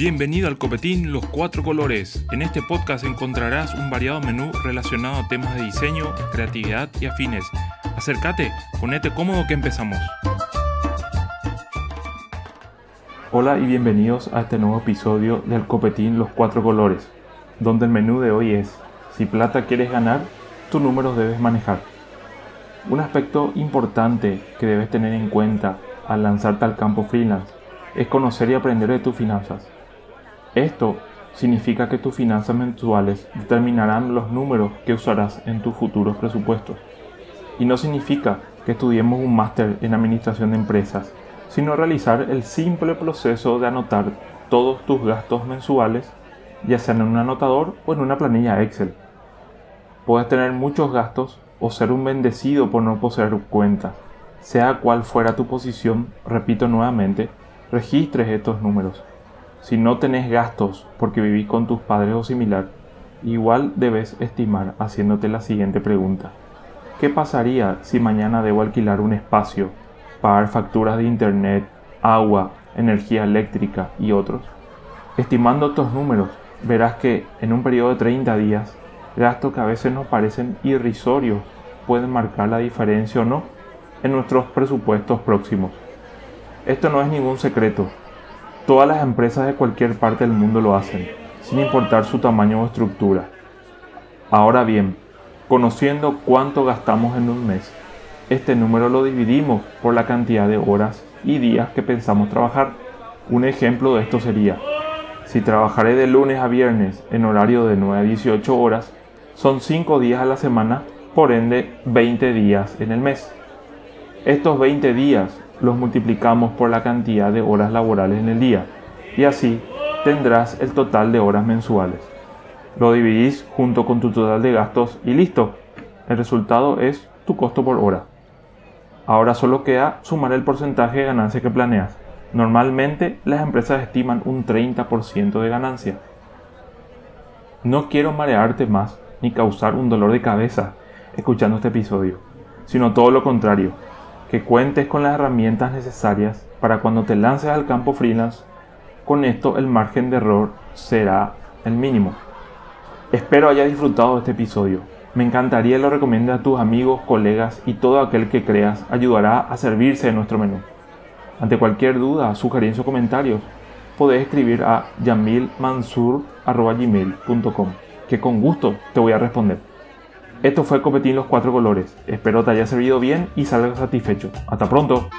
Bienvenido al Copetín Los Cuatro Colores. En este podcast encontrarás un variado menú relacionado a temas de diseño, creatividad y afines. Acércate, ponete cómodo que empezamos. Hola y bienvenidos a este nuevo episodio del Copetín Los Cuatro Colores, donde el menú de hoy es, si plata quieres ganar, tus números debes manejar. Un aspecto importante que debes tener en cuenta al lanzarte al campo freelance es conocer y aprender de tus finanzas. Esto significa que tus finanzas mensuales determinarán los números que usarás en tus futuros presupuestos. Y no significa que estudiemos un máster en administración de empresas, sino realizar el simple proceso de anotar todos tus gastos mensuales, ya sea en un anotador o en una planilla Excel. Puedes tener muchos gastos o ser un bendecido por no poseer cuenta. Sea cual fuera tu posición, repito nuevamente, registres estos números. Si no tenés gastos porque vivís con tus padres o similar, igual debes estimar haciéndote la siguiente pregunta. ¿Qué pasaría si mañana debo alquilar un espacio, pagar facturas de internet, agua, energía eléctrica y otros? Estimando estos números, verás que en un periodo de 30 días, gastos que a veces nos parecen irrisorios pueden marcar la diferencia o no en nuestros presupuestos próximos. Esto no es ningún secreto, Todas las empresas de cualquier parte del mundo lo hacen, sin importar su tamaño o estructura. Ahora bien, conociendo cuánto gastamos en un mes, este número lo dividimos por la cantidad de horas y días que pensamos trabajar. Un ejemplo de esto sería, si trabajaré de lunes a viernes en horario de 9 a 18 horas, son 5 días a la semana, por ende 20 días en el mes. Estos 20 días los multiplicamos por la cantidad de horas laborales en el día y así tendrás el total de horas mensuales. Lo dividís junto con tu total de gastos y listo. El resultado es tu costo por hora. Ahora solo queda sumar el porcentaje de ganancia que planeas. Normalmente las empresas estiman un 30% de ganancia. No quiero marearte más ni causar un dolor de cabeza escuchando este episodio, sino todo lo contrario que cuentes con las herramientas necesarias para cuando te lances al campo freelance. Con esto el margen de error será el mínimo. Espero haya disfrutado de este episodio. Me encantaría lo recomiendes a tus amigos, colegas y todo aquel que creas ayudará a servirse de nuestro menú. Ante cualquier duda, sugerencia o comentarios, podés escribir a yamilmansur.gmail.com que con gusto te voy a responder. Esto fue Copetín Los Cuatro Colores. Espero te haya servido bien y salgas satisfecho. Hasta pronto.